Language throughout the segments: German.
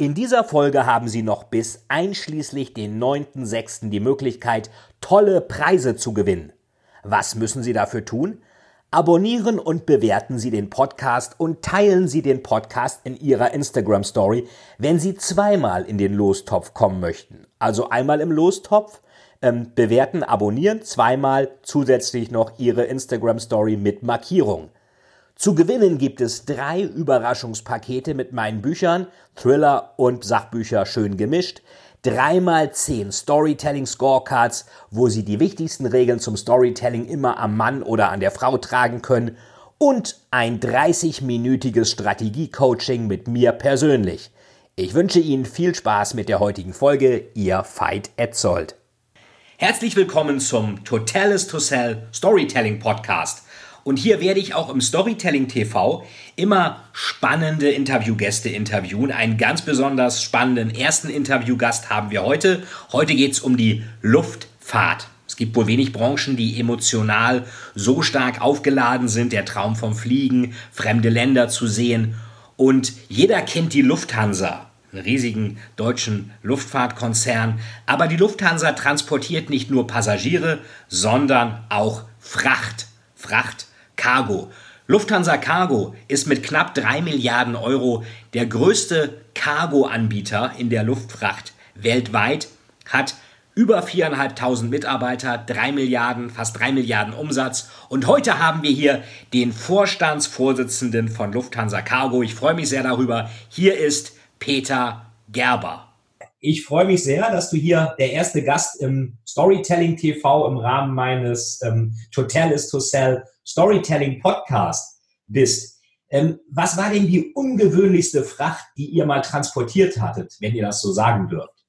In dieser Folge haben Sie noch bis einschließlich den 9.6. die Möglichkeit, tolle Preise zu gewinnen. Was müssen Sie dafür tun? Abonnieren und bewerten Sie den Podcast und teilen Sie den Podcast in Ihrer Instagram Story, wenn Sie zweimal in den Lostopf kommen möchten. Also einmal im Lostopf, ähm, bewerten, abonnieren, zweimal zusätzlich noch Ihre Instagram Story mit Markierung. Zu gewinnen gibt es drei Überraschungspakete mit meinen Büchern, Thriller und Sachbücher schön gemischt, dreimal zehn Storytelling Scorecards, wo Sie die wichtigsten Regeln zum Storytelling immer am Mann oder an der Frau tragen können und ein 30-minütiges Strategie-Coaching mit mir persönlich. Ich wünsche Ihnen viel Spaß mit der heutigen Folge, Ihr Veit Etzold. Herzlich willkommen zum Totalis to Sell Storytelling Podcast. Und hier werde ich auch im Storytelling TV immer spannende Interviewgäste interviewen. Einen ganz besonders spannenden ersten Interviewgast haben wir heute. Heute geht es um die Luftfahrt. Es gibt wohl wenig Branchen, die emotional so stark aufgeladen sind. Der Traum vom Fliegen, fremde Länder zu sehen. Und jeder kennt die Lufthansa, einen riesigen deutschen Luftfahrtkonzern. Aber die Lufthansa transportiert nicht nur Passagiere, sondern auch Fracht. Fracht Cargo. Lufthansa Cargo ist mit knapp 3 Milliarden Euro der größte Cargo-Anbieter in der Luftfracht weltweit, hat über 4.500 Mitarbeiter, 3 Milliarden, fast 3 Milliarden Umsatz. Und heute haben wir hier den Vorstandsvorsitzenden von Lufthansa Cargo. Ich freue mich sehr darüber. Hier ist Peter Gerber. Ich freue mich sehr, dass du hier der erste Gast im Storytelling TV im Rahmen meines ähm, Total is to Sell Storytelling Podcast bist. Ähm, was war denn die ungewöhnlichste Fracht, die ihr mal transportiert hattet, wenn ihr das so sagen dürft?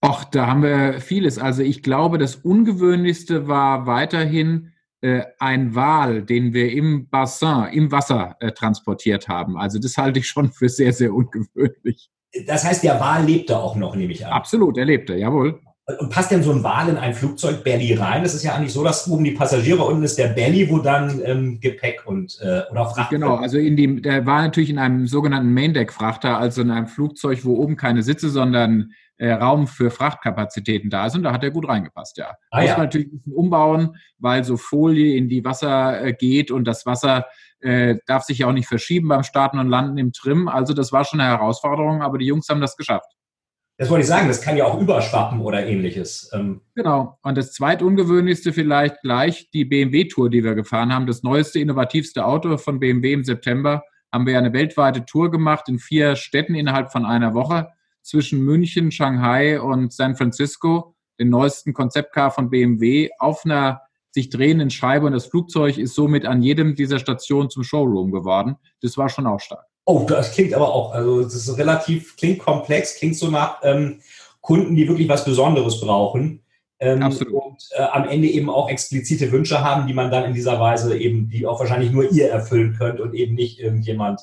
Ach, da haben wir vieles. Also ich glaube, das Ungewöhnlichste war weiterhin äh, ein Wal, den wir im Bassin, im Wasser äh, transportiert haben. Also das halte ich schon für sehr, sehr ungewöhnlich. Das heißt, der Wal lebte auch noch, nehme ich an. Absolut, er lebte, jawohl. Und passt denn so ein Wal in ein Flugzeug Belly rein? Das ist ja eigentlich so, dass oben die Passagiere, unten ist der Belly, wo dann ähm, Gepäck und äh, oder Fracht. Genau, also in dem, der war natürlich in einem sogenannten Maindeck-Frachter, also in einem Flugzeug, wo oben keine Sitze, sondern äh, Raum für Frachtkapazitäten da ist. Und da hat er gut reingepasst, ja. Ah, Muss ja. man natürlich ein bisschen umbauen, weil so Folie in die Wasser äh, geht und das Wasser äh, darf sich ja auch nicht verschieben beim Starten und Landen im Trim. Also das war schon eine Herausforderung, aber die Jungs haben das geschafft. Das wollte ich sagen, das kann ja auch überschwappen oder ähnliches. Ähm genau. Und das zweitungewöhnlichste vielleicht gleich die BMW-Tour, die wir gefahren haben. Das neueste, innovativste Auto von BMW im September. Haben wir eine weltweite Tour gemacht in vier Städten innerhalb von einer Woche zwischen München, Shanghai und San Francisco. Den neuesten Konzeptcar von BMW auf einer sich drehenden Scheibe und das Flugzeug ist somit an jedem dieser Stationen zum Showroom geworden. Das war schon auch stark. Oh, das klingt aber auch, also das ist relativ, klingt komplex, klingt so nach ähm, Kunden, die wirklich was Besonderes brauchen. Ähm, Absolut. Und äh, am Ende eben auch explizite Wünsche haben, die man dann in dieser Weise eben, die auch wahrscheinlich nur ihr erfüllen könnt und eben nicht irgendjemand.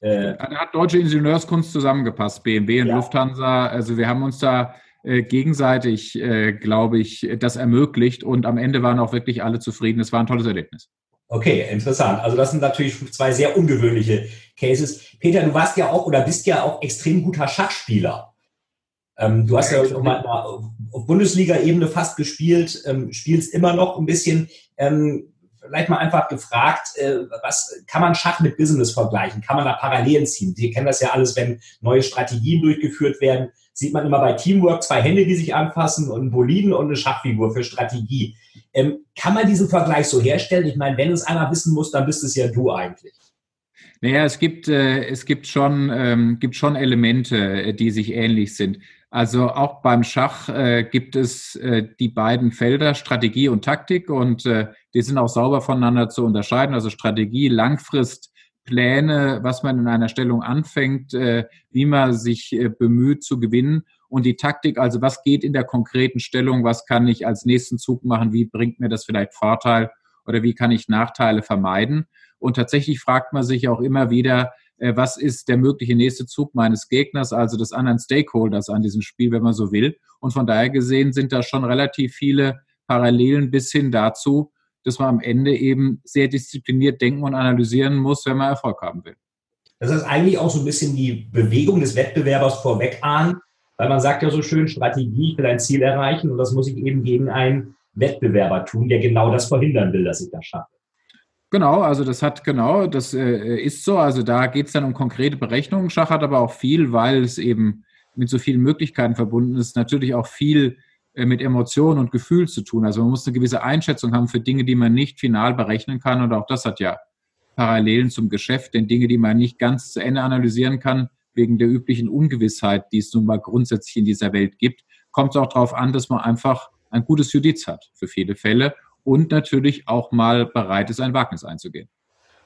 Äh, da hat deutsche Ingenieurskunst zusammengepasst, BMW und ja. Lufthansa. Also wir haben uns da äh, gegenseitig, äh, glaube ich, das ermöglicht und am Ende waren auch wirklich alle zufrieden. Es war ein tolles Erlebnis. Okay, interessant. Also das sind natürlich zwei sehr ungewöhnliche Cases. Peter, du warst ja auch oder bist ja auch extrem guter Schachspieler. Ähm, du hast ja, ja mal auf Bundesliga-Ebene fast gespielt, ähm, spielst immer noch ein bisschen. Ähm, vielleicht mal einfach gefragt, äh, was kann man Schach mit Business vergleichen? Kann man da Parallelen ziehen? Wir kennen das ja alles, wenn neue Strategien durchgeführt werden, sieht man immer bei Teamwork zwei Hände, die sich anfassen und einen Boliden und eine Schachfigur für Strategie. Ähm, kann man diesen Vergleich so herstellen? Ich meine, wenn es einer wissen muss, dann bist es ja du eigentlich. Naja, es gibt, äh, es gibt, schon, ähm, gibt schon Elemente, äh, die sich ähnlich sind. Also auch beim Schach äh, gibt es äh, die beiden Felder Strategie und Taktik und äh, die sind auch sauber voneinander zu unterscheiden. Also Strategie, Langfrist Pläne, was man in einer Stellung anfängt, äh, wie man sich äh, bemüht zu gewinnen und die Taktik, also was geht in der konkreten Stellung, was kann ich als nächsten Zug machen, wie bringt mir das vielleicht Vorteil oder wie kann ich Nachteile vermeiden. Und tatsächlich fragt man sich auch immer wieder, äh, was ist der mögliche nächste Zug meines Gegners, also des anderen Stakeholders an diesem Spiel, wenn man so will. Und von daher gesehen sind da schon relativ viele Parallelen bis hin dazu, dass man am Ende eben sehr diszipliniert denken und analysieren muss, wenn man Erfolg haben will. Das ist eigentlich auch so ein bisschen die Bewegung des Wettbewerbers vorweg ahnen, weil man sagt ja so schön, Strategie, ich will ein Ziel erreichen und das muss ich eben gegen einen Wettbewerber tun, der genau das verhindern will, dass ich das schaffe. Genau, also das hat genau, das äh, ist so. Also da geht es dann um konkrete Berechnungen. Schach hat aber auch viel, weil es eben mit so vielen Möglichkeiten verbunden ist, natürlich auch viel äh, mit Emotionen und Gefühl zu tun. Also man muss eine gewisse Einschätzung haben für Dinge, die man nicht final berechnen kann. Und auch das hat ja Parallelen zum Geschäft, denn Dinge, die man nicht ganz zu Ende analysieren kann, wegen der üblichen Ungewissheit, die es nun mal grundsätzlich in dieser Welt gibt, kommt es auch darauf an, dass man einfach ein gutes Judiz hat für viele Fälle und natürlich auch mal bereit ist, ein Wagnis einzugehen.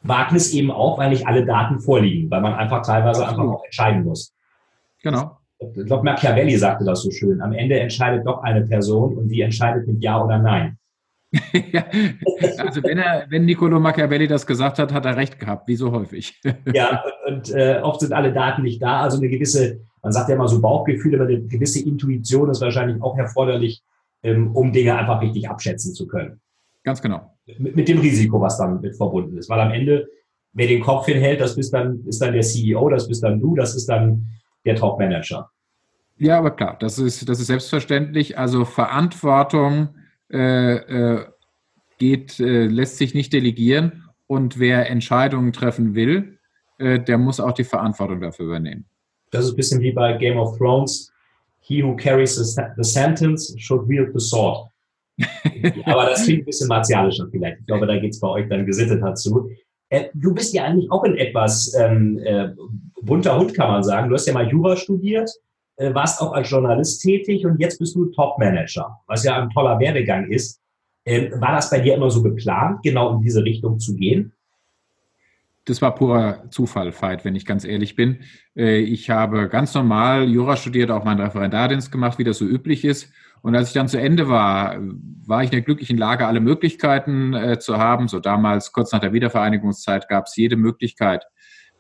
Wagnis eben auch, weil nicht alle Daten vorliegen, weil man einfach teilweise Absolut. einfach auch entscheiden muss. Genau. Ich glaube, Machiavelli sagte das so schön. Am Ende entscheidet doch eine Person und die entscheidet mit Ja oder Nein. ja, also wenn er, wenn Niccolo Machiavelli das gesagt hat, hat er recht gehabt, wie so häufig. ja, und, und äh, oft sind alle Daten nicht da. Also eine gewisse, man sagt ja immer so Bauchgefühl, aber eine gewisse Intuition ist wahrscheinlich auch erforderlich, ähm, um Dinge einfach richtig abschätzen zu können. Ganz genau. Mit, mit dem Risiko, was damit verbunden ist. Weil am Ende, wer den Kopf hinhält, das bist dann, ist dann der CEO, das bist dann du, das ist dann der Top-Manager. Ja, aber klar, das ist, das ist selbstverständlich. Also Verantwortung geht, äh, lässt sich nicht delegieren und wer Entscheidungen treffen will, äh, der muss auch die Verantwortung dafür übernehmen. Das ist ein bisschen wie bei Game of Thrones. He who carries the sentence should wield the sword. Aber das klingt ein bisschen martialischer vielleicht. Ich glaube, da geht es bei euch dann gesittet dazu. Äh, du bist ja eigentlich auch in etwas ähm, äh, bunter Hund, kann man sagen. Du hast ja mal Jura studiert, äh, warst auch als Journalist tätig und jetzt bist du Top-Manager, was ja ein toller Werdegang ist. Ähm, war das bei dir immer so geplant, genau in diese Richtung zu gehen? Das war purer Zufall, Veit, wenn ich ganz ehrlich bin. Äh, ich habe ganz normal Jura studiert, auch meinen Referendardienst gemacht, wie das so üblich ist. Und als ich dann zu Ende war, war ich in der glücklichen Lage, alle Möglichkeiten äh, zu haben. So damals, kurz nach der Wiedervereinigungszeit, gab es jede Möglichkeit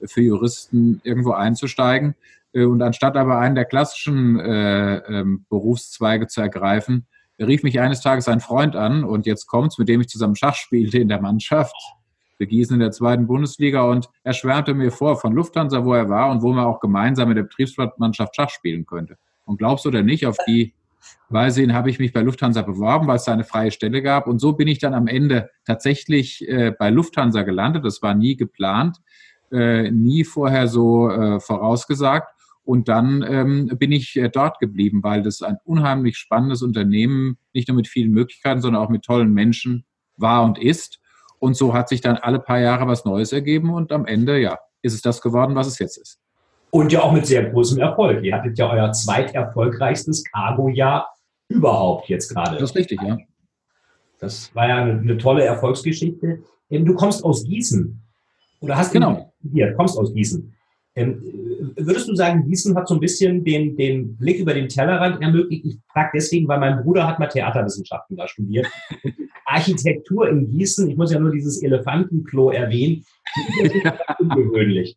für Juristen irgendwo einzusteigen. Äh, und anstatt aber einen der klassischen äh, ähm, Berufszweige zu ergreifen, rief mich eines Tages ein Freund an und jetzt kommt's, mit dem ich zusammen Schach spielte in der Mannschaft. Wir Gießen in der zweiten Bundesliga und er schwärmte mir vor von Lufthansa, wo er war und wo man auch gemeinsam mit der Betriebsmannschaft Schach spielen könnte. Und glaubst du oder nicht, auf die Weise habe ich mich bei Lufthansa beworben, weil es da eine freie Stelle gab. Und so bin ich dann am Ende tatsächlich äh, bei Lufthansa gelandet. Das war nie geplant, äh, nie vorher so äh, vorausgesagt. Und dann ähm, bin ich äh, dort geblieben, weil das ein unheimlich spannendes Unternehmen, nicht nur mit vielen Möglichkeiten, sondern auch mit tollen Menschen war und ist. Und so hat sich dann alle paar Jahre was Neues ergeben und am Ende, ja, ist es das geworden, was es jetzt ist. Und ja auch mit sehr großem Erfolg. Ihr hattet ja euer zweiterfolgreichstes Cargo-Jahr überhaupt jetzt gerade. Das ist richtig, ja. Das war ja eine, eine tolle Erfolgsgeschichte. Du kommst aus Gießen. Oder hast genau. hier, kommst aus Gießen. Ähm, würdest du sagen, Gießen hat so ein bisschen den, den Blick über den Tellerrand ermöglicht? Ich frage deswegen, weil mein Bruder hat mal Theaterwissenschaften da studiert. Architektur in Gießen, ich muss ja nur dieses Elefantenklo erwähnen, ungewöhnlich.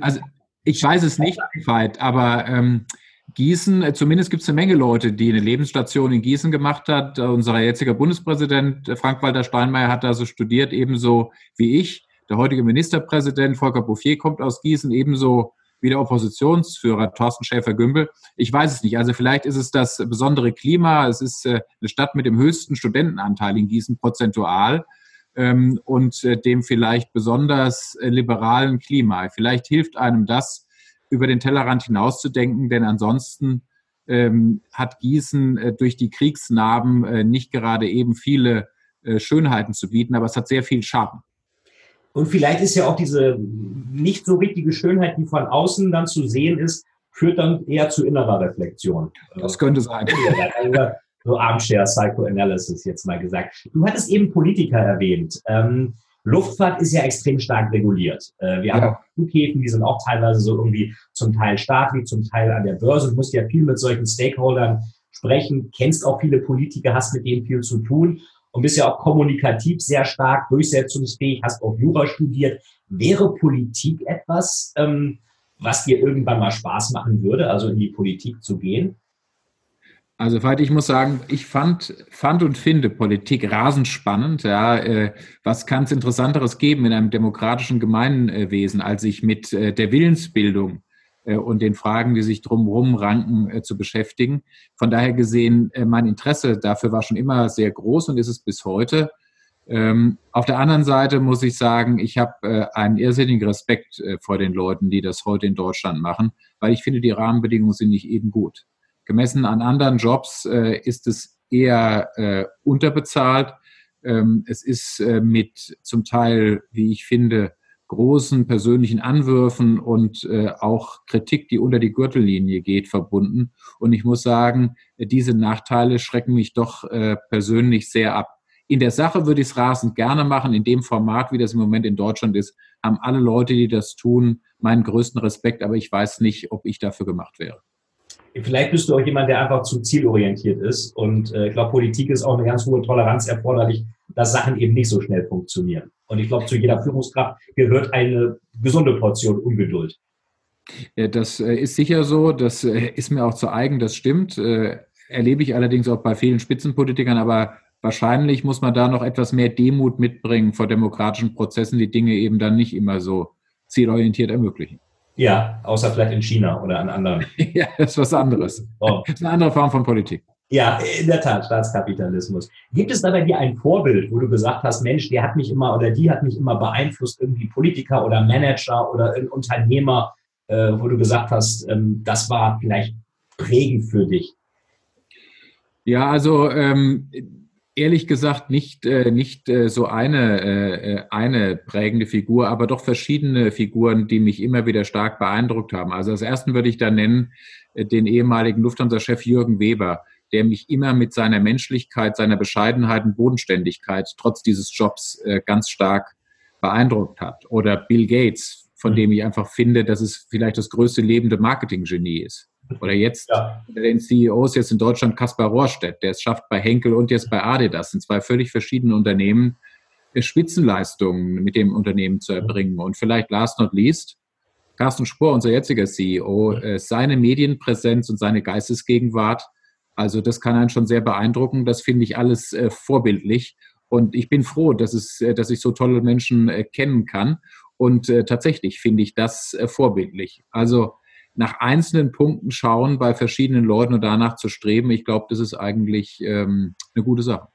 Also ich weiß es nicht, Veit, aber ähm, Gießen, äh, zumindest gibt es eine Menge Leute, die eine Lebensstation in Gießen gemacht hat. Unser jetziger Bundespräsident äh, Frank-Walter Steinmeier hat da so studiert, ebenso wie ich. Der heutige Ministerpräsident Volker Bouffier kommt aus Gießen, ebenso wie der Oppositionsführer Thorsten Schäfer-Gümbel. Ich weiß es nicht. Also vielleicht ist es das besondere Klima. Es ist äh, eine Stadt mit dem höchsten Studentenanteil in Gießen prozentual ähm, und äh, dem vielleicht besonders äh, liberalen Klima. Vielleicht hilft einem das, über den Tellerrand hinauszudenken, denn ansonsten ähm, hat Gießen durch die Kriegsnarben nicht gerade eben viele Schönheiten zu bieten, aber es hat sehr viel Charme. Und vielleicht ist ja auch diese nicht so richtige Schönheit, die von außen dann zu sehen ist, führt dann eher zu innerer Reflexion. Das könnte sein so Armchair Psychoanalysis jetzt mal gesagt. Du hattest eben Politiker erwähnt. Ähm, Luftfahrt ist ja extrem stark reguliert. Äh, wir ja. haben auch Flughäfen, die sind auch teilweise so irgendwie zum Teil staatlich, zum Teil an der Börse. Du musst ja viel mit solchen Stakeholdern sprechen, kennst auch viele Politiker, hast mit denen viel zu tun und bist ja auch kommunikativ sehr stark, durchsetzungsfähig, hast auch Jura studiert. Wäre Politik etwas, ähm, was dir irgendwann mal Spaß machen würde, also in die Politik zu gehen? Also, Veit, ich muss sagen, ich fand, fand und finde Politik rasend spannend. Ja, äh, was kann es Interessanteres geben in einem demokratischen Gemeinwesen, als sich mit äh, der Willensbildung und den Fragen, die sich drumherum ranken, äh, zu beschäftigen. Von daher gesehen, äh, mein Interesse dafür war schon immer sehr groß und ist es bis heute. Ähm, auf der anderen Seite muss ich sagen, ich habe äh, einen irrsinnigen Respekt vor den Leuten, die das heute in Deutschland machen, weil ich finde, die Rahmenbedingungen sind nicht eben gut. Gemessen an anderen Jobs äh, ist es eher äh, unterbezahlt. Ähm, es ist äh, mit zum Teil, wie ich finde, großen persönlichen Anwürfen und äh, auch Kritik, die unter die Gürtellinie geht, verbunden. Und ich muss sagen, diese Nachteile schrecken mich doch äh, persönlich sehr ab. In der Sache würde ich es rasend gerne machen. In dem Format, wie das im Moment in Deutschland ist, haben alle Leute, die das tun, meinen größten Respekt. Aber ich weiß nicht, ob ich dafür gemacht wäre. Vielleicht bist du auch jemand, der einfach zu zielorientiert ist. Und äh, ich glaube, Politik ist auch eine ganz hohe Toleranz erforderlich, dass Sachen eben nicht so schnell funktionieren. Und ich glaube, zu jeder Führungskraft gehört eine gesunde Portion Ungeduld. Das äh, ist sicher so. Das äh, ist mir auch zu eigen, das stimmt. Äh, erlebe ich allerdings auch bei vielen Spitzenpolitikern. Aber wahrscheinlich muss man da noch etwas mehr Demut mitbringen vor demokratischen Prozessen, die Dinge eben dann nicht immer so zielorientiert ermöglichen. Ja, außer vielleicht in China oder an anderen. ja, das ist was anderes. Oh. Das ist eine andere Form von Politik. Ja, in der Tat, Staatskapitalismus. Gibt es da bei dir ein Vorbild, wo du gesagt hast, Mensch, der hat mich immer oder die hat mich immer beeinflusst, irgendwie Politiker oder Manager oder ein Unternehmer, äh, wo du gesagt hast, ähm, das war vielleicht prägend für dich? Ja, also ähm, ehrlich gesagt nicht, äh, nicht äh, so eine, äh, eine prägende Figur, aber doch verschiedene Figuren, die mich immer wieder stark beeindruckt haben. Also als ersten würde ich da nennen den ehemaligen Lufthansa-Chef Jürgen Weber, der mich immer mit seiner Menschlichkeit, seiner Bescheidenheit und Bodenständigkeit trotz dieses Jobs ganz stark beeindruckt hat. Oder Bill Gates, von mhm. dem ich einfach finde, dass es vielleicht das größte lebende Marketinggenie ist. Oder jetzt ja. den CEOs jetzt in Deutschland Kaspar Rohrstedt, der es schafft bei Henkel und jetzt bei Adidas, in zwei völlig verschiedenen Unternehmen, äh, Spitzenleistungen mit dem Unternehmen zu erbringen. Und vielleicht last not least, Carsten Spohr, unser jetziger CEO, äh, seine Medienpräsenz und seine Geistesgegenwart, also das kann einen schon sehr beeindrucken. Das finde ich alles äh, vorbildlich. Und ich bin froh, dass, es, dass ich so tolle Menschen kennen kann. Und tatsächlich finde ich das vorbildlich. Also nach einzelnen Punkten schauen bei verschiedenen Leuten und danach zu streben, ich glaube, das ist eigentlich ähm, eine gute Sache.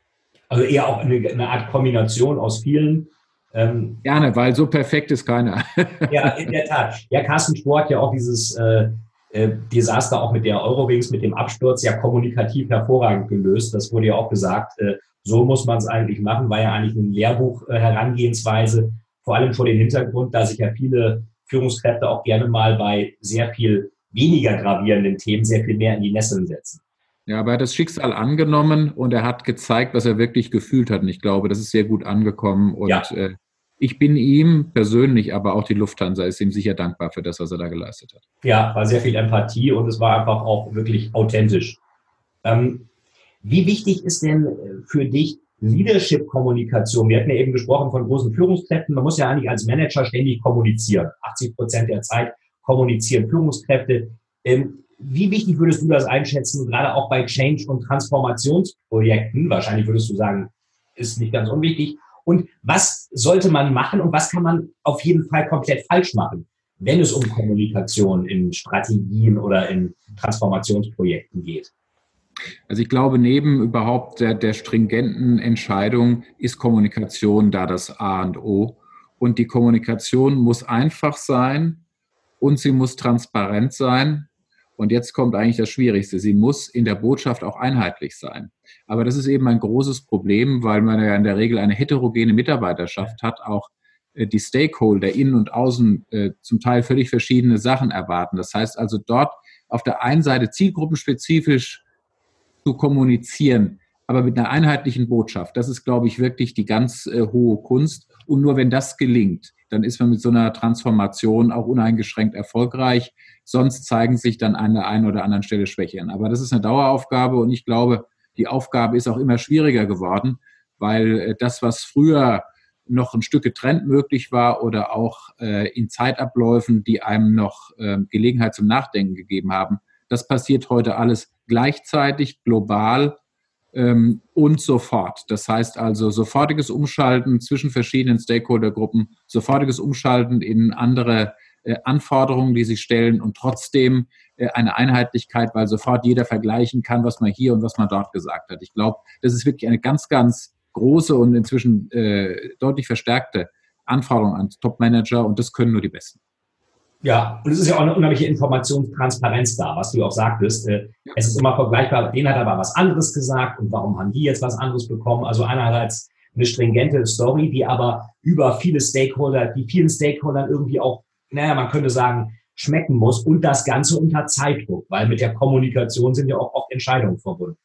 Also eher auch eine, eine Art Kombination aus vielen. Ähm, Gerne, weil so perfekt ist keiner. ja, in der Tat. Ja, Carsten Sport ja auch dieses äh, äh, Desaster auch mit der Eurowings, mit dem Absturz ja kommunikativ hervorragend gelöst. Das wurde ja auch gesagt. Äh, so muss man es eigentlich machen, war ja eigentlich eine Lehrbuch-Herangehensweise, vor allem vor dem Hintergrund, da sich ja viele Führungskräfte auch gerne mal bei sehr viel weniger gravierenden Themen sehr viel mehr in die Nesseln setzen. Ja, aber er hat das Schicksal angenommen und er hat gezeigt, was er wirklich gefühlt hat. Und ich glaube, das ist sehr gut angekommen. Und ja. äh, ich bin ihm persönlich, aber auch die Lufthansa ist ihm sicher dankbar für das, was er da geleistet hat. Ja, war sehr viel Empathie und es war einfach auch wirklich authentisch. Ähm, wie wichtig ist denn äh, für dich Leadership-Kommunikation. Wir hatten ja eben gesprochen von großen Führungskräften. Man muss ja eigentlich als Manager ständig kommunizieren. 80 Prozent der Zeit kommunizieren Führungskräfte. Ähm, wie wichtig würdest du das einschätzen, gerade auch bei Change- und Transformationsprojekten? Wahrscheinlich würdest du sagen, ist nicht ganz unwichtig. Und was sollte man machen und was kann man auf jeden Fall komplett falsch machen, wenn es um Kommunikation in Strategien oder in Transformationsprojekten geht? Also ich glaube, neben überhaupt der, der stringenten Entscheidung ist Kommunikation da das A und O. Und die Kommunikation muss einfach sein und sie muss transparent sein. Und jetzt kommt eigentlich das Schwierigste. Sie muss in der Botschaft auch einheitlich sein. Aber das ist eben ein großes Problem, weil man ja in der Regel eine heterogene Mitarbeiterschaft hat, auch äh, die Stakeholder innen und außen äh, zum Teil völlig verschiedene Sachen erwarten. Das heißt also dort auf der einen Seite zielgruppenspezifisch zu kommunizieren, aber mit einer einheitlichen Botschaft. Das ist, glaube ich, wirklich die ganz äh, hohe Kunst. Und nur wenn das gelingt, dann ist man mit so einer Transformation auch uneingeschränkt erfolgreich. Sonst zeigen sich dann an der einen oder anderen Stelle Schwächen. Aber das ist eine Daueraufgabe und ich glaube, die Aufgabe ist auch immer schwieriger geworden, weil äh, das, was früher noch ein Stück getrennt möglich war oder auch äh, in Zeitabläufen, die einem noch äh, Gelegenheit zum Nachdenken gegeben haben, das passiert heute alles gleichzeitig, global ähm, und sofort. Das heißt also sofortiges Umschalten zwischen verschiedenen Stakeholdergruppen, sofortiges Umschalten in andere äh, Anforderungen, die sich stellen und trotzdem äh, eine Einheitlichkeit, weil sofort jeder vergleichen kann, was man hier und was man dort gesagt hat. Ich glaube, das ist wirklich eine ganz, ganz große und inzwischen äh, deutlich verstärkte Anforderung an Top-Manager und das können nur die Besten. Ja, und es ist ja auch eine unheimliche Informationstransparenz da, was du auch sagtest. Äh, es ist immer vergleichbar, den hat aber was anderes gesagt und warum haben die jetzt was anderes bekommen? Also einerseits eine stringente Story, die aber über viele Stakeholder, die vielen Stakeholdern irgendwie auch, naja, man könnte sagen, schmecken muss und das Ganze unter Zeitdruck, weil mit der Kommunikation sind ja auch oft Entscheidungen verbunden.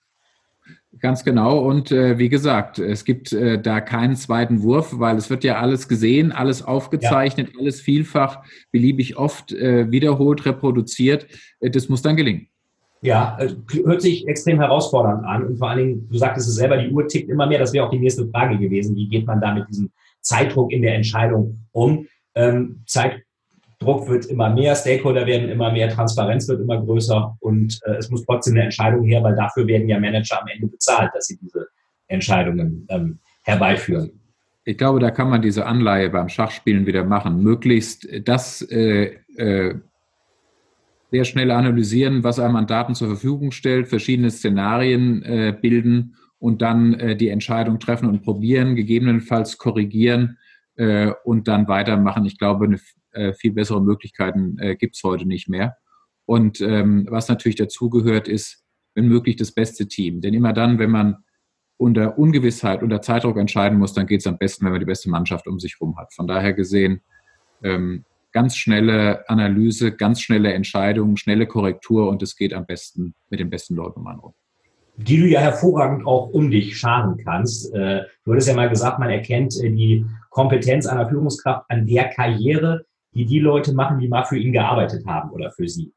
Ganz genau. Und äh, wie gesagt, es gibt äh, da keinen zweiten Wurf, weil es wird ja alles gesehen, alles aufgezeichnet, ja. alles vielfach, beliebig oft äh, wiederholt, reproduziert. Äh, das muss dann gelingen. Ja, äh, hört sich extrem herausfordernd an. Und vor allen Dingen, du sagtest es selber, die Uhr tickt immer mehr. Das wäre auch die nächste Frage gewesen. Wie geht man da mit diesem Zeitdruck in der Entscheidung um? Ähm, Zeit, Druck wird immer mehr, Stakeholder werden immer mehr, Transparenz wird immer größer und äh, es muss trotzdem eine Entscheidung her, weil dafür werden ja Manager am Ende bezahlt, dass sie diese Entscheidungen ähm, herbeiführen. Ich glaube, da kann man diese Anleihe beim Schachspielen wieder machen. Möglichst das äh, äh, sehr schnell analysieren, was einem an Daten zur Verfügung stellt, verschiedene Szenarien äh, bilden und dann äh, die Entscheidung treffen und probieren, gegebenenfalls korrigieren äh, und dann weitermachen. Ich glaube, eine äh, viel bessere Möglichkeiten äh, gibt es heute nicht mehr. Und ähm, was natürlich dazugehört, ist, wenn möglich, das beste Team. Denn immer dann, wenn man unter Ungewissheit, unter Zeitdruck entscheiden muss, dann geht es am besten, wenn man die beste Mannschaft um sich herum hat. Von daher gesehen, ähm, ganz schnelle Analyse, ganz schnelle Entscheidungen, schnelle Korrektur und es geht am besten mit den besten Leuten um einen rum die du ja hervorragend auch um dich scharen kannst. Äh, du hattest ja mal gesagt, man erkennt äh, die Kompetenz einer Führungskraft an der Karriere, die die Leute machen, die mal für ihn gearbeitet haben oder für sie?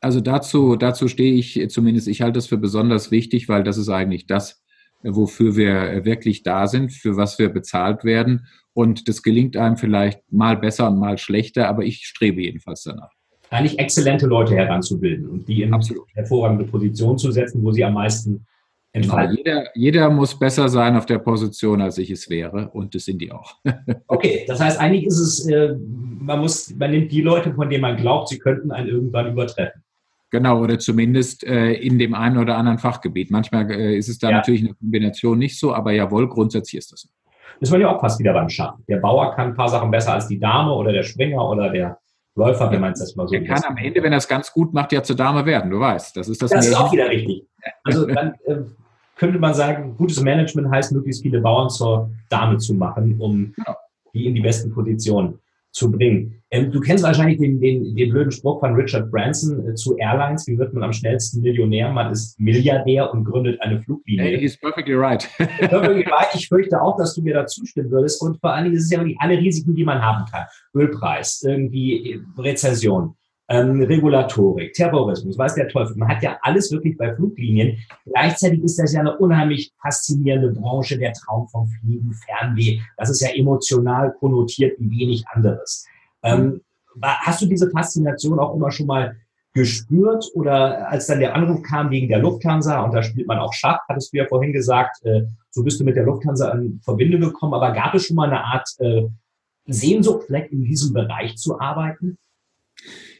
Also dazu, dazu stehe ich zumindest, ich halte das für besonders wichtig, weil das ist eigentlich das, wofür wir wirklich da sind, für was wir bezahlt werden. Und das gelingt einem vielleicht mal besser und mal schlechter, aber ich strebe jedenfalls danach. Eigentlich exzellente Leute heranzubilden und die in Absolut. hervorragende Position zu setzen, wo sie am meisten entfalten. Jeder, jeder muss besser sein auf der Position, als ich es wäre. Und das sind die auch. okay, das heißt, eigentlich ist es, äh, man muss, man nimmt die Leute, von denen man glaubt, sie könnten einen irgendwann übertreffen. Genau, oder zumindest äh, in dem einen oder anderen Fachgebiet. Manchmal äh, ist es da ja. natürlich eine Kombination nicht so, aber jawohl, grundsätzlich ist das so. Das war ja auch fast wieder beim Schach. Der Bauer kann ein paar Sachen besser als die Dame oder der Springer oder der Läufer, wenn man es mal so Er kann am Ende, wenn er es ganz gut macht, ja zur Dame werden, du weißt. Das ist das. Das ist auch wieder richtig. Also dann äh, könnte man sagen, gutes Management heißt, möglichst viele Bauern zur Dame zu machen, um ja. die in die besten Positionen zu bringen. Ähm, du kennst wahrscheinlich den, den, den blöden Spruch von Richard Branson äh, zu Airlines. Wie wird man am schnellsten Millionär? Man ist Milliardär und gründet eine Fluglinie. Hey, he's perfectly right. perfectly right. Ich fürchte auch, dass du mir da zustimmen würdest. Und vor allen Dingen ist es ja alle Risiken, die man haben kann. Ölpreis, irgendwie Rezession, ähm, Regulatorik, Terrorismus, weiß der Teufel. Man hat ja alles wirklich bei Fluglinien. Gleichzeitig ist das ja eine unheimlich faszinierende Branche, der Traum vom Fliegen, Fernweh. Das ist ja emotional konnotiert wie wenig anderes. Ähm, hast du diese Faszination auch immer schon mal gespürt oder als dann der Anruf kam wegen der Lufthansa und da spielt man auch Schach, hattest du ja vorhin gesagt, äh, so bist du mit der Lufthansa in Verbindung gekommen, aber gab es schon mal eine Art äh, Sehnsucht, vielleicht in diesem Bereich zu arbeiten?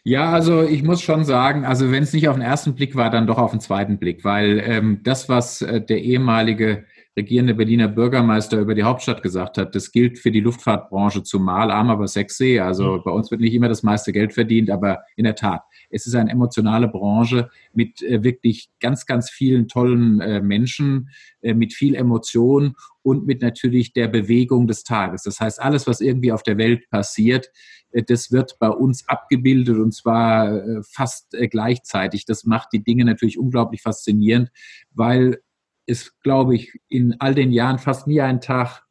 Ja, also ich muss schon sagen, also wenn es nicht auf den ersten Blick war, dann doch auf den zweiten Blick, weil ähm, das, was äh, der ehemalige regierende Berliner Bürgermeister über die Hauptstadt gesagt hat, das gilt für die Luftfahrtbranche zumal, arm aber sexy. Also mhm. bei uns wird nicht immer das meiste Geld verdient, aber in der Tat, es ist eine emotionale Branche mit äh, wirklich ganz, ganz vielen tollen äh, Menschen, äh, mit viel Emotion und mit natürlich der Bewegung des Tages. Das heißt, alles, was irgendwie auf der Welt passiert, das wird bei uns abgebildet und zwar fast gleichzeitig. Das macht die Dinge natürlich unglaublich faszinierend, weil es, glaube ich, in all den Jahren fast nie einen Tag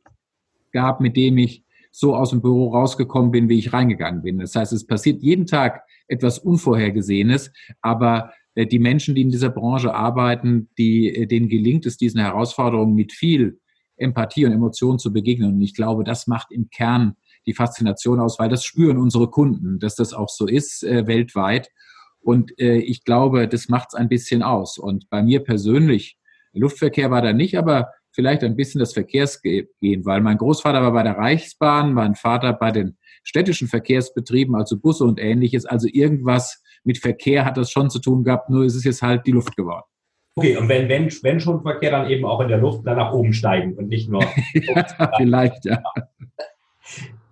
gab, mit dem ich so aus dem Büro rausgekommen bin, wie ich reingegangen bin. Das heißt, es passiert jeden Tag etwas Unvorhergesehenes, aber äh, die Menschen, die in dieser Branche arbeiten, die, äh, denen gelingt es, diesen Herausforderungen mit viel Empathie und Emotionen zu begegnen. Und ich glaube, das macht im Kern die Faszination aus, weil das spüren unsere Kunden, dass das auch so ist äh, weltweit. Und äh, ich glaube, das macht es ein bisschen aus. Und bei mir persönlich, Luftverkehr war da nicht, aber vielleicht ein bisschen das Verkehrsgehen, weil mein Großvater war bei der Reichsbahn, mein Vater bei den städtischen Verkehrsbetrieben, also Busse und ähnliches. Also irgendwas mit Verkehr hat das schon zu tun gehabt, nur ist es jetzt halt die Luft geworden. Okay, und wenn, wenn, wenn schon Verkehr, dann eben auch in der Luft dann nach oben steigen und nicht nur. ja, vielleicht, ja.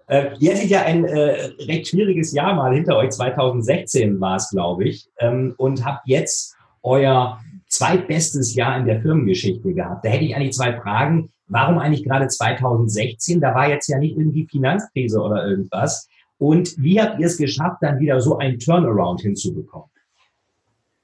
Äh, ihr hattet ja ein äh, recht schwieriges Jahr mal hinter euch, 2016 war es, glaube ich, ähm, und habt jetzt euer zweitbestes Jahr in der Firmengeschichte gehabt. Da hätte ich eigentlich zwei Fragen. Warum eigentlich gerade 2016? Da war jetzt ja nicht irgendwie Finanzkrise oder irgendwas. Und wie habt ihr es geschafft, dann wieder so ein Turnaround hinzubekommen?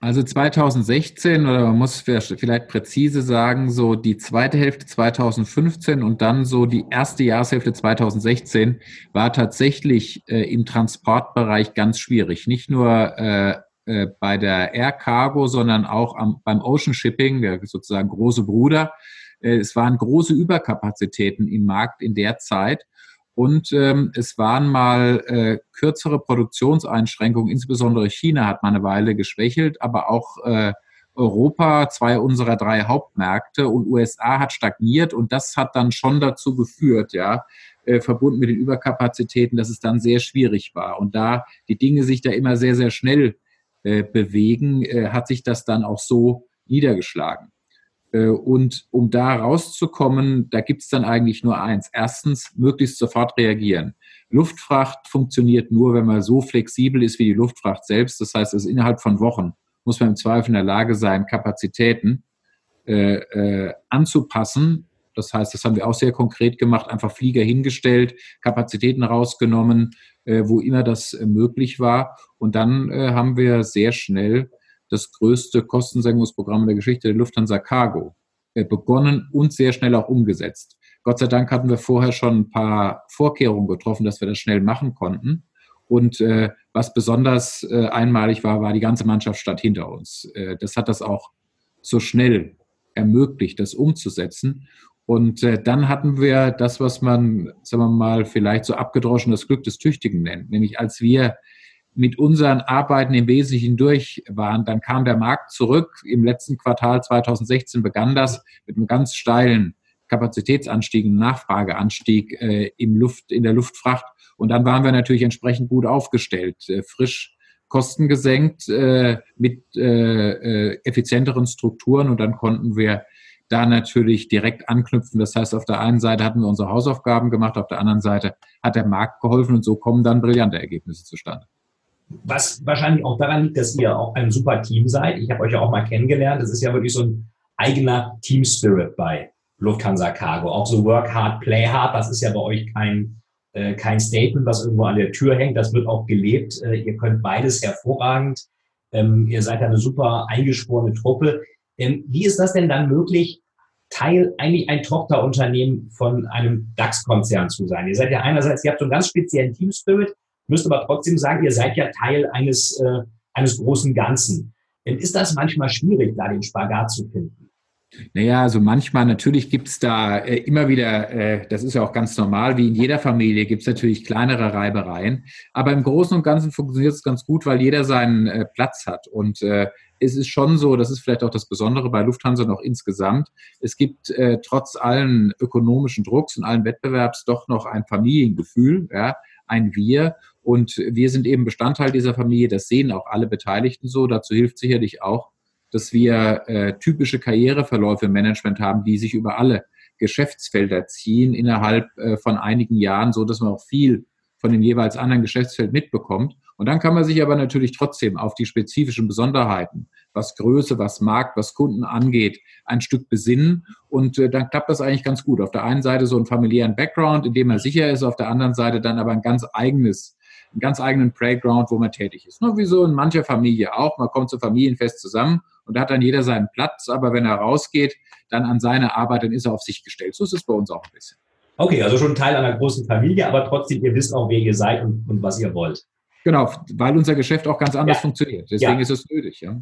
Also 2016, oder man muss vielleicht präzise sagen, so die zweite Hälfte 2015 und dann so die erste Jahreshälfte 2016 war tatsächlich äh, im Transportbereich ganz schwierig. Nicht nur äh, äh, bei der Air Cargo, sondern auch am, beim Ocean Shipping, der sozusagen große Bruder. Äh, es waren große Überkapazitäten im Markt in der Zeit. Und ähm, es waren mal äh, kürzere Produktionseinschränkungen, insbesondere China hat mal eine Weile geschwächelt, aber auch äh, Europa, zwei unserer drei Hauptmärkte und USA hat stagniert und das hat dann schon dazu geführt, ja, äh, verbunden mit den Überkapazitäten, dass es dann sehr schwierig war. Und da die Dinge sich da immer sehr, sehr schnell äh, bewegen, äh, hat sich das dann auch so niedergeschlagen. Äh, und um da rauszukommen, da gibt es dann eigentlich nur eins. Erstens, möglichst sofort reagieren. Luftfracht funktioniert nur, wenn man so flexibel ist wie die Luftfracht selbst. Das heißt, es innerhalb von Wochen muss man im Zweifel in der Lage sein, Kapazitäten äh, äh, anzupassen. Das heißt, das haben wir auch sehr konkret gemacht, einfach Flieger hingestellt, Kapazitäten rausgenommen, wo immer das äh, möglich war. Und dann äh, haben wir sehr schnell das größte Kostensenkungsprogramm in der Geschichte der Lufthansa Cargo äh, begonnen und sehr schnell auch umgesetzt. Gott sei Dank hatten wir vorher schon ein paar Vorkehrungen getroffen, dass wir das schnell machen konnten. Und äh, was besonders äh, einmalig war, war die ganze Mannschaft stand hinter uns. Äh, das hat das auch so schnell ermöglicht, das umzusetzen. Und äh, dann hatten wir das, was man, sagen wir mal, vielleicht so abgedroschen das Glück des Tüchtigen nennt. Nämlich als wir mit unseren Arbeiten im Wesentlichen durch waren. Dann kam der Markt zurück. Im letzten Quartal 2016 begann das mit einem ganz steilen Kapazitätsanstieg, Nachfrageanstieg äh, im Luft, in der Luftfracht. Und dann waren wir natürlich entsprechend gut aufgestellt, äh, frisch Kosten gesenkt, äh, mit äh, äh, effizienteren Strukturen. Und dann konnten wir da natürlich direkt anknüpfen. Das heißt, auf der einen Seite hatten wir unsere Hausaufgaben gemacht, auf der anderen Seite hat der Markt geholfen und so kommen dann brillante Ergebnisse zustande was wahrscheinlich auch daran liegt, dass ihr auch ein super Team seid. Ich habe euch ja auch mal kennengelernt. Das ist ja wirklich so ein eigener Team Spirit bei Lufthansa Cargo. Auch so Work Hard, Play Hard. Das ist ja bei euch kein, äh, kein Statement, was irgendwo an der Tür hängt. Das wird auch gelebt. Äh, ihr könnt beides hervorragend. Ähm, ihr seid eine super eingeschworene Truppe. Ähm, wie ist das denn dann möglich, Teil, eigentlich ein Tochterunternehmen von einem DAX-Konzern zu sein? Ihr seid ja einerseits, ihr habt so einen ganz speziellen Team Spirit müsst aber trotzdem sagen, ihr seid ja Teil eines, äh, eines großen Ganzen. Denn ist das manchmal schwierig, da den Spagat zu finden? Naja, also manchmal natürlich gibt es da äh, immer wieder, äh, das ist ja auch ganz normal, wie in jeder Familie gibt es natürlich kleinere Reibereien. Aber im Großen und Ganzen funktioniert es ganz gut, weil jeder seinen äh, Platz hat. Und äh, es ist schon so, das ist vielleicht auch das Besondere bei Lufthansa noch insgesamt, es gibt äh, trotz allen ökonomischen Drucks und allen Wettbewerbs doch noch ein Familiengefühl, ja, ein Wir. Und wir sind eben Bestandteil dieser Familie. Das sehen auch alle Beteiligten so. Dazu hilft sicherlich auch, dass wir äh, typische Karriereverläufe im Management haben, die sich über alle Geschäftsfelder ziehen innerhalb äh, von einigen Jahren, so dass man auch viel von dem jeweils anderen Geschäftsfeld mitbekommt. Und dann kann man sich aber natürlich trotzdem auf die spezifischen Besonderheiten, was Größe, was Markt, was Kunden angeht, ein Stück besinnen. Und äh, dann klappt das eigentlich ganz gut. Auf der einen Seite so einen familiären Background, in dem man sicher ist, auf der anderen Seite dann aber ein ganz eigenes einen ganz eigenen Playground, wo man tätig ist. Nur wie so in mancher Familie auch. Man kommt zum Familienfest zusammen und da hat dann jeder seinen Platz, aber wenn er rausgeht, dann an seine Arbeit, dann ist er auf sich gestellt. So ist es bei uns auch ein bisschen. Okay, also schon Teil einer großen Familie, aber trotzdem, ihr wisst auch, wer ihr seid und, und was ihr wollt. Genau, weil unser Geschäft auch ganz anders ja. funktioniert. Deswegen ja. ist es nötig. Ja.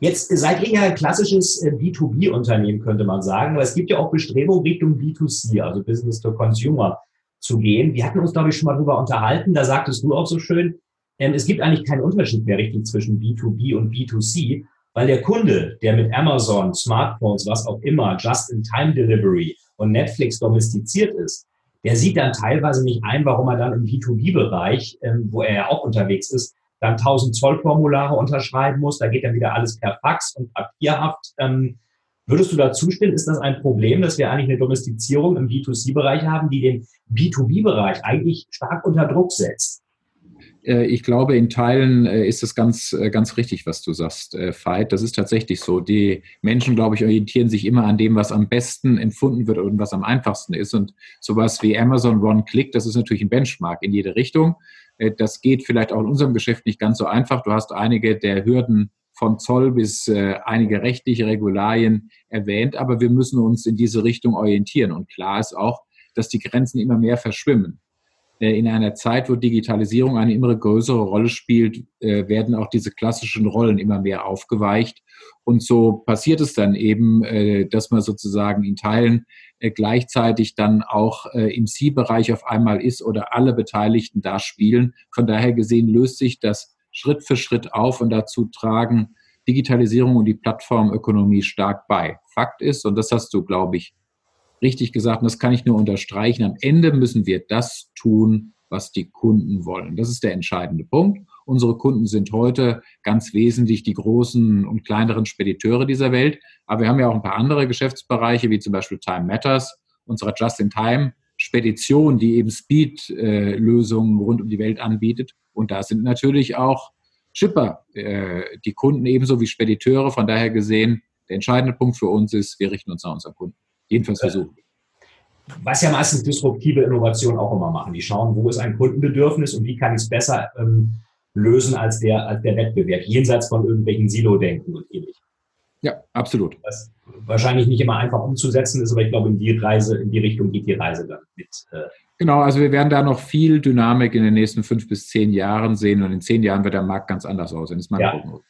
Jetzt seid ihr ja ein klassisches äh, B2B-Unternehmen, könnte man sagen, weil es gibt ja auch Bestrebungen Richtung B2C, also Business to Consumer, zu gehen. Wir hatten uns, glaube ich, schon mal drüber unterhalten, da sagtest du auch so schön, ähm, es gibt eigentlich keinen Unterschied mehr richtig zwischen B2B und B2C, weil der Kunde, der mit Amazon, Smartphones, was auch immer, Just-in-Time-Delivery und Netflix domestiziert ist, der sieht dann teilweise nicht ein, warum er dann im B2B-Bereich, ähm, wo er ja auch unterwegs ist, dann 1000 Zollformulare unterschreiben muss. Da geht dann wieder alles per Fax und papierhaft. Ähm, würdest du da zustimmen? Ist das ein Problem, dass wir eigentlich eine Domestizierung im B2C-Bereich haben, die den B2B-Bereich eigentlich stark unter Druck setzt? Äh, ich glaube, in Teilen äh, ist es ganz, äh, ganz richtig, was du sagst, Veit. Das ist tatsächlich so. Die Menschen, glaube ich, orientieren sich immer an dem, was am besten empfunden wird und was am einfachsten ist. Und sowas wie Amazon One-Click, das ist natürlich ein Benchmark in jede Richtung. Das geht vielleicht auch in unserem Geschäft nicht ganz so einfach. Du hast einige der Hürden von Zoll bis einige rechtliche Regularien erwähnt, aber wir müssen uns in diese Richtung orientieren. Und klar ist auch, dass die Grenzen immer mehr verschwimmen. Äh, in einer Zeit, wo Digitalisierung eine immer größere Rolle spielt, äh, werden auch diese klassischen Rollen immer mehr aufgeweicht. Und so passiert es dann eben, äh, dass man sozusagen in Teilen gleichzeitig dann auch im C-Bereich auf einmal ist oder alle Beteiligten da spielen. Von daher gesehen löst sich das Schritt für Schritt auf und dazu tragen Digitalisierung und die Plattformökonomie stark bei. Fakt ist, und das hast du, glaube ich, richtig gesagt, und das kann ich nur unterstreichen, am Ende müssen wir das tun, was die Kunden wollen. Das ist der entscheidende Punkt. Unsere Kunden sind heute ganz wesentlich die großen und kleineren Spediteure dieser Welt. Aber wir haben ja auch ein paar andere Geschäftsbereiche, wie zum Beispiel Time Matters, unsere Just-in-Time-Spedition, die eben Speed-Lösungen rund um die Welt anbietet. Und da sind natürlich auch Shipper, äh, die Kunden ebenso wie Spediteure. Von daher gesehen, der entscheidende Punkt für uns ist, wir richten uns nach unseren Kunden. Jedenfalls versuchen. Was ja meistens disruptive Innovationen auch immer machen. Die schauen, wo ist ein Kundenbedürfnis und wie kann ich es besser ähm, lösen als der, als der Wettbewerb, jenseits von irgendwelchen Silo-Denken und ähnlich. Ja, absolut. Was wahrscheinlich nicht immer einfach umzusetzen ist, aber ich glaube, in die Reise, in die Richtung geht die Reise dann mit. Äh genau, also wir werden da noch viel Dynamik in den nächsten fünf bis zehn Jahren sehen und in zehn Jahren wird der Markt ganz anders aussehen. Ist meine ja. Prognose.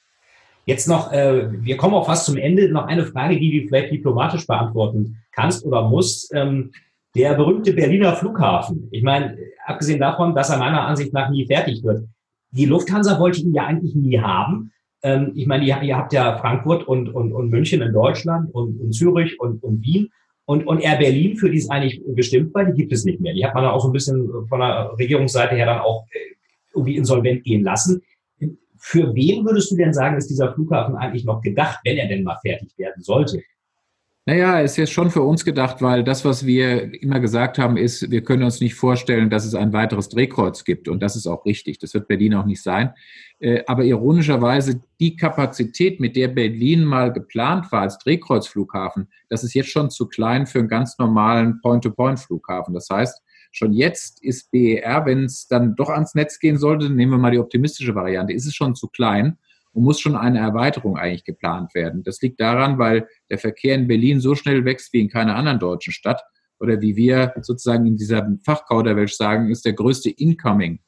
Jetzt noch, äh, wir kommen auch fast zum Ende, noch eine Frage, die du vielleicht diplomatisch beantworten kannst oder musst. Ähm, der berühmte Berliner Flughafen. Ich meine, abgesehen davon, dass er meiner Ansicht nach nie fertig wird. Die Lufthansa wollte ihn ja eigentlich nie haben. Ähm, ich meine, ihr, ihr, habt ja Frankfurt und, und, und München in Deutschland und, und Zürich und, und Wien. Und, und Air Berlin, für die ist eigentlich bestimmt, weil die gibt es nicht mehr. Die hat man dann auch so ein bisschen von der Regierungsseite her dann auch äh, irgendwie insolvent gehen lassen. Für wen würdest du denn sagen, ist dieser Flughafen eigentlich noch gedacht, wenn er denn mal fertig werden sollte? Naja, ist jetzt schon für uns gedacht, weil das, was wir immer gesagt haben, ist, wir können uns nicht vorstellen, dass es ein weiteres Drehkreuz gibt. Und das ist auch richtig. Das wird Berlin auch nicht sein. Äh, aber ironischerweise, die Kapazität, mit der Berlin mal geplant war als Drehkreuzflughafen, das ist jetzt schon zu klein für einen ganz normalen Point-to-Point-Flughafen. Das heißt, Schon jetzt ist BER, wenn es dann doch ans Netz gehen sollte, nehmen wir mal die optimistische Variante, ist es schon zu klein und muss schon eine Erweiterung eigentlich geplant werden. Das liegt daran, weil der Verkehr in Berlin so schnell wächst wie in keiner anderen deutschen Stadt oder wie wir sozusagen in dieser Fachkauderwelsch sagen, ist der größte Incoming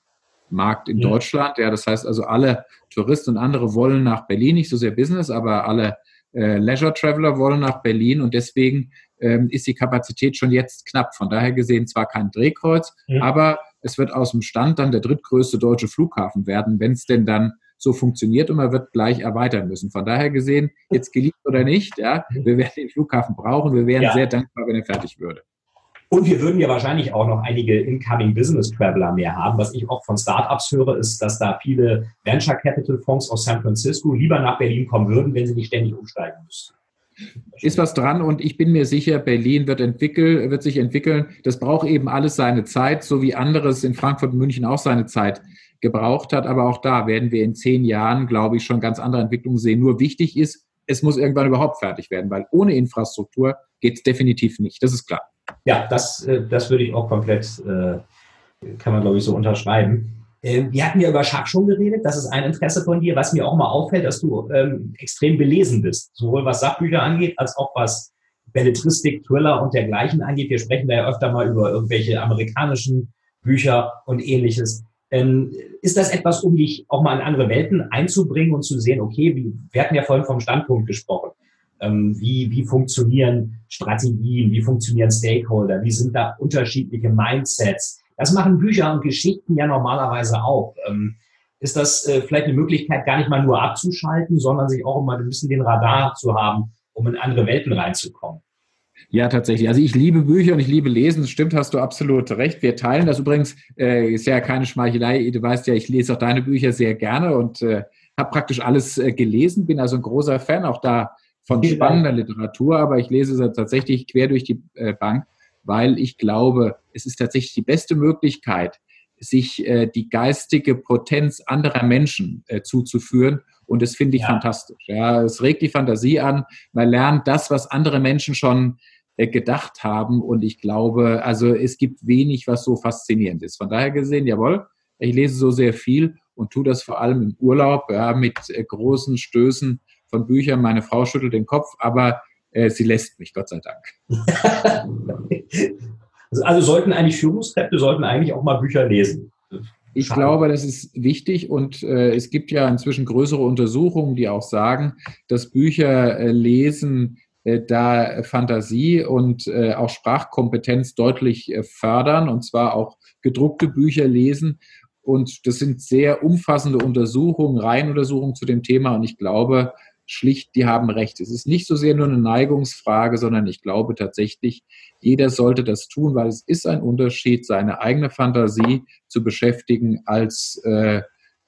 Markt in ja. Deutschland. Ja, das heißt also, alle Touristen und andere wollen nach Berlin, nicht so sehr Business, aber alle äh, Leisure Traveler wollen nach Berlin und deswegen ähm, ist die Kapazität schon jetzt knapp. Von daher gesehen zwar kein Drehkreuz, ja. aber es wird aus dem Stand dann der drittgrößte deutsche Flughafen werden, wenn es denn dann so funktioniert und man wird gleich erweitern müssen. Von daher gesehen, jetzt geliebt oder nicht, ja, wir werden den Flughafen brauchen. Wir wären ja. sehr dankbar, wenn er fertig würde. Und wir würden ja wahrscheinlich auch noch einige Incoming Business Traveler mehr haben. Was ich auch von Startups höre, ist, dass da viele Venture Capital Fonds aus San Francisco lieber nach Berlin kommen würden, wenn sie nicht ständig umsteigen müssten. Ist was dran und ich bin mir sicher, Berlin wird, entwickeln, wird sich entwickeln. Das braucht eben alles seine Zeit, so wie anderes in Frankfurt und München auch seine Zeit gebraucht hat. Aber auch da werden wir in zehn Jahren, glaube ich, schon ganz andere Entwicklungen sehen. Nur wichtig ist, es muss irgendwann überhaupt fertig werden, weil ohne Infrastruktur geht es definitiv nicht. Das ist klar. Ja, das, äh, das würde ich auch komplett, äh, kann man glaube ich so unterschreiben. Ähm, wir hatten ja über Schach schon geredet, das ist ein Interesse von dir, was mir auch mal auffällt, dass du ähm, extrem belesen bist, sowohl was Sachbücher angeht, als auch was Belletristik, Thriller und dergleichen angeht. Wir sprechen da ja öfter mal über irgendwelche amerikanischen Bücher und ähnliches. Ähm, ist das etwas, um dich auch mal in andere Welten einzubringen und zu sehen, okay, wir hatten ja vorhin vom Standpunkt gesprochen. Ähm, wie, wie funktionieren Strategien, wie funktionieren Stakeholder, wie sind da unterschiedliche Mindsets. Das machen Bücher und Geschichten ja normalerweise auch. Ähm, ist das äh, vielleicht eine Möglichkeit, gar nicht mal nur abzuschalten, sondern sich auch mal ein bisschen den Radar zu haben, um in andere Welten reinzukommen? Ja, tatsächlich. Also ich liebe Bücher und ich liebe Lesen. Das stimmt, hast du absolut recht. Wir teilen das übrigens. Äh, ist ja keine Schmeichelei. Du weißt ja, ich lese auch deine Bücher sehr gerne und äh, habe praktisch alles äh, gelesen. Bin also ein großer Fan auch da von spannender Literatur, aber ich lese sie tatsächlich quer durch die äh, Bank, weil ich glaube, es ist tatsächlich die beste Möglichkeit, sich äh, die geistige Potenz anderer Menschen äh, zuzuführen. Und das finde ich ja. fantastisch. Ja, es regt die Fantasie an. Man lernt das, was andere Menschen schon äh, gedacht haben. Und ich glaube, also es gibt wenig, was so faszinierend ist. Von daher gesehen, jawohl, ich lese so sehr viel und tue das vor allem im Urlaub ja, mit äh, großen Stößen von Büchern. Meine Frau schüttelt den Kopf, aber äh, sie lässt mich, Gott sei Dank. also sollten eigentlich Führungskräfte sollten eigentlich auch mal Bücher lesen. Ich glaube, das ist wichtig und äh, es gibt ja inzwischen größere Untersuchungen, die auch sagen, dass Bücher äh, lesen äh, da Fantasie und äh, auch Sprachkompetenz deutlich äh, fördern und zwar auch gedruckte Bücher lesen. Und das sind sehr umfassende Untersuchungen, Reihenuntersuchungen zu dem Thema. Und ich glaube, schlicht, die haben recht. Es ist nicht so sehr nur eine Neigungsfrage, sondern ich glaube tatsächlich, jeder sollte das tun, weil es ist ein Unterschied, seine eigene Fantasie zu beschäftigen, als äh,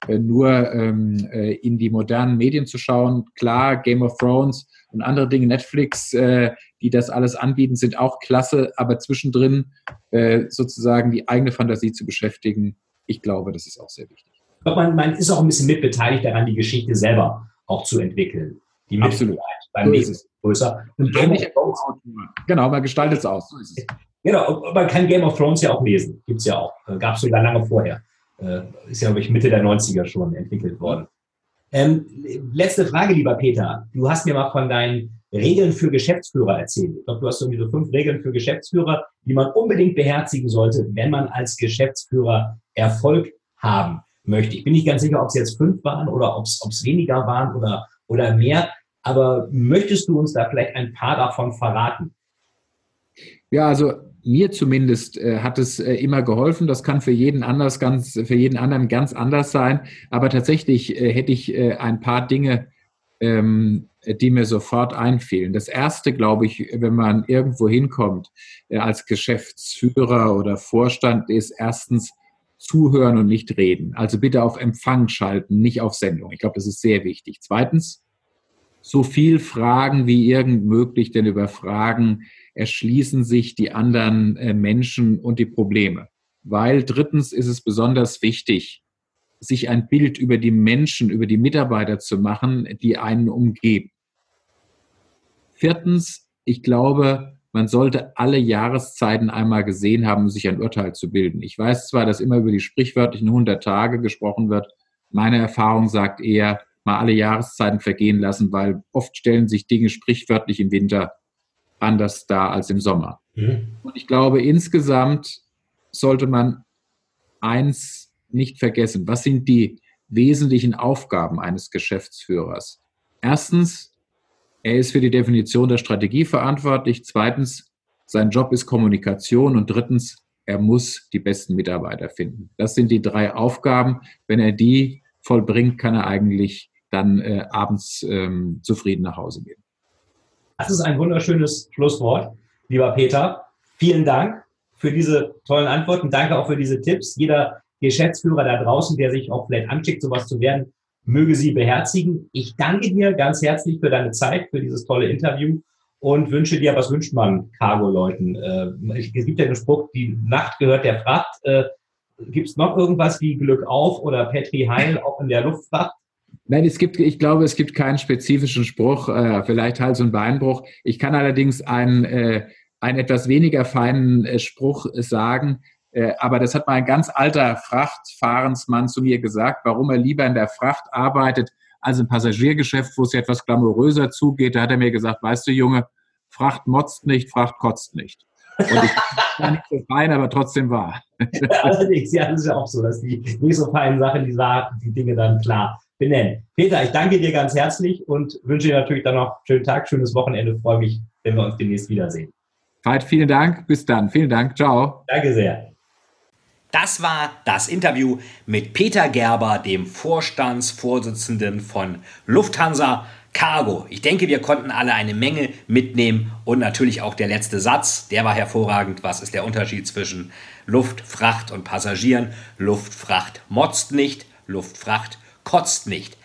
nur ähm, äh, in die modernen Medien zu schauen. Klar, Game of Thrones und andere Dinge, Netflix, äh, die das alles anbieten, sind auch klasse, aber zwischendrin äh, sozusagen die eigene Fantasie zu beschäftigen, ich glaube, das ist auch sehr wichtig. Man, man ist auch ein bisschen mitbeteiligt daran, die Geschichte selber auch zu entwickeln. Die Absolut. beim nächsten größer. Und Game of Thrones, genau, man gestaltet es aus. So genau, man kann Game of Thrones ja auch lesen. Gibt es ja auch. Äh, Gab es sogar lange vorher. Äh, ist ja, glaube ich, Mitte der 90er schon entwickelt worden. Ähm, letzte Frage, lieber Peter. Du hast mir mal von deinen Regeln für Geschäftsführer erzählt. Ich glaube, du hast irgendwie so fünf Regeln für Geschäftsführer, die man unbedingt beherzigen sollte, wenn man als Geschäftsführer Erfolg haben möchte. Ich bin nicht ganz sicher, ob es jetzt fünf waren oder ob es weniger waren oder, oder mehr. Aber möchtest du uns da vielleicht ein paar davon verraten? Ja, also mir zumindest äh, hat es äh, immer geholfen. Das kann für jeden anders ganz, für jeden anderen ganz anders sein. Aber tatsächlich äh, hätte ich äh, ein paar Dinge, ähm, die mir sofort einfielen. Das erste, glaube ich, wenn man irgendwo hinkommt äh, als Geschäftsführer oder Vorstand, ist erstens zuhören und nicht reden. Also bitte auf Empfang schalten, nicht auf Sendung. Ich glaube, das ist sehr wichtig. Zweitens, so viel Fragen wie irgend möglich, denn über Fragen erschließen sich die anderen äh, Menschen und die Probleme. Weil drittens ist es besonders wichtig, sich ein Bild über die Menschen, über die Mitarbeiter zu machen, die einen umgeben. Viertens, ich glaube, man sollte alle Jahreszeiten einmal gesehen haben, um sich ein Urteil zu bilden. Ich weiß zwar, dass immer über die sprichwörtlichen 100 Tage gesprochen wird. Meine Erfahrung sagt eher, mal alle Jahreszeiten vergehen lassen, weil oft stellen sich Dinge sprichwörtlich im Winter anders dar als im Sommer. Mhm. Und ich glaube, insgesamt sollte man eins nicht vergessen. Was sind die wesentlichen Aufgaben eines Geschäftsführers? Erstens, er ist für die Definition der Strategie verantwortlich. Zweitens, sein Job ist Kommunikation. Und drittens, er muss die besten Mitarbeiter finden. Das sind die drei Aufgaben. Wenn er die vollbringt, kann er eigentlich dann äh, abends ähm, zufrieden nach Hause gehen. Das ist ein wunderschönes Schlusswort, lieber Peter. Vielen Dank für diese tollen Antworten. Danke auch für diese Tipps. Jeder Geschäftsführer da draußen, der sich auch vielleicht anschickt, sowas zu werden, möge sie beherzigen. Ich danke dir ganz herzlich für deine Zeit, für dieses tolle Interview und wünsche dir, was wünscht man Cargo-Leuten? Äh, es gibt ja den Spruch, die Nacht gehört der Fracht. Äh, gibt es noch irgendwas wie Glück auf oder Petri Heil auch in der Luftfracht? Nein, es gibt, ich glaube, es gibt keinen spezifischen Spruch, äh, vielleicht Hals- und Beinbruch. Ich kann allerdings einen, äh, einen etwas weniger feinen äh, Spruch sagen, aber das hat mal ein ganz alter Frachtfahrensmann zu mir gesagt, warum er lieber in der Fracht arbeitet als im Passagiergeschäft, wo es ja etwas glamouröser zugeht. Da hat er mir gesagt, weißt du, Junge, Fracht motzt nicht, Fracht kotzt nicht. Und ich war nicht so fein, aber trotzdem wahr. Allerdings, ja, das ist ja auch so, dass die nicht so feinen Sachen, die, die Dinge dann klar benennen. Peter, ich danke dir ganz herzlich und wünsche dir natürlich dann noch einen schönen Tag, schönes Wochenende. Ich freue mich, wenn wir uns demnächst wiedersehen. Veit, vielen Dank. Bis dann. Vielen Dank. Ciao. Danke sehr. Das war das Interview mit Peter Gerber, dem Vorstandsvorsitzenden von Lufthansa Cargo. Ich denke, wir konnten alle eine Menge mitnehmen und natürlich auch der letzte Satz, der war hervorragend. Was ist der Unterschied zwischen Luftfracht und Passagieren? Luftfracht motzt nicht, Luftfracht kotzt nicht.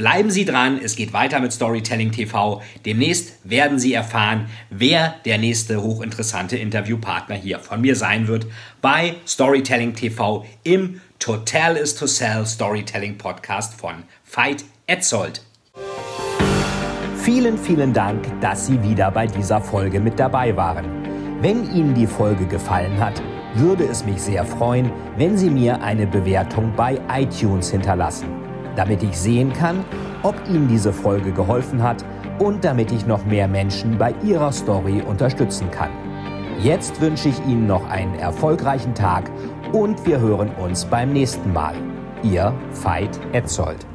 Bleiben Sie dran, es geht weiter mit Storytelling TV. Demnächst werden Sie erfahren, wer der nächste hochinteressante Interviewpartner hier von mir sein wird bei Storytelling TV im Total is to Sell Storytelling Podcast von Veit Etzold. Vielen, vielen Dank, dass Sie wieder bei dieser Folge mit dabei waren. Wenn Ihnen die Folge gefallen hat, würde es mich sehr freuen, wenn Sie mir eine Bewertung bei iTunes hinterlassen damit ich sehen kann, ob Ihnen diese Folge geholfen hat und damit ich noch mehr Menschen bei ihrer Story unterstützen kann. Jetzt wünsche ich Ihnen noch einen erfolgreichen Tag und wir hören uns beim nächsten Mal. Ihr Veit Etzold.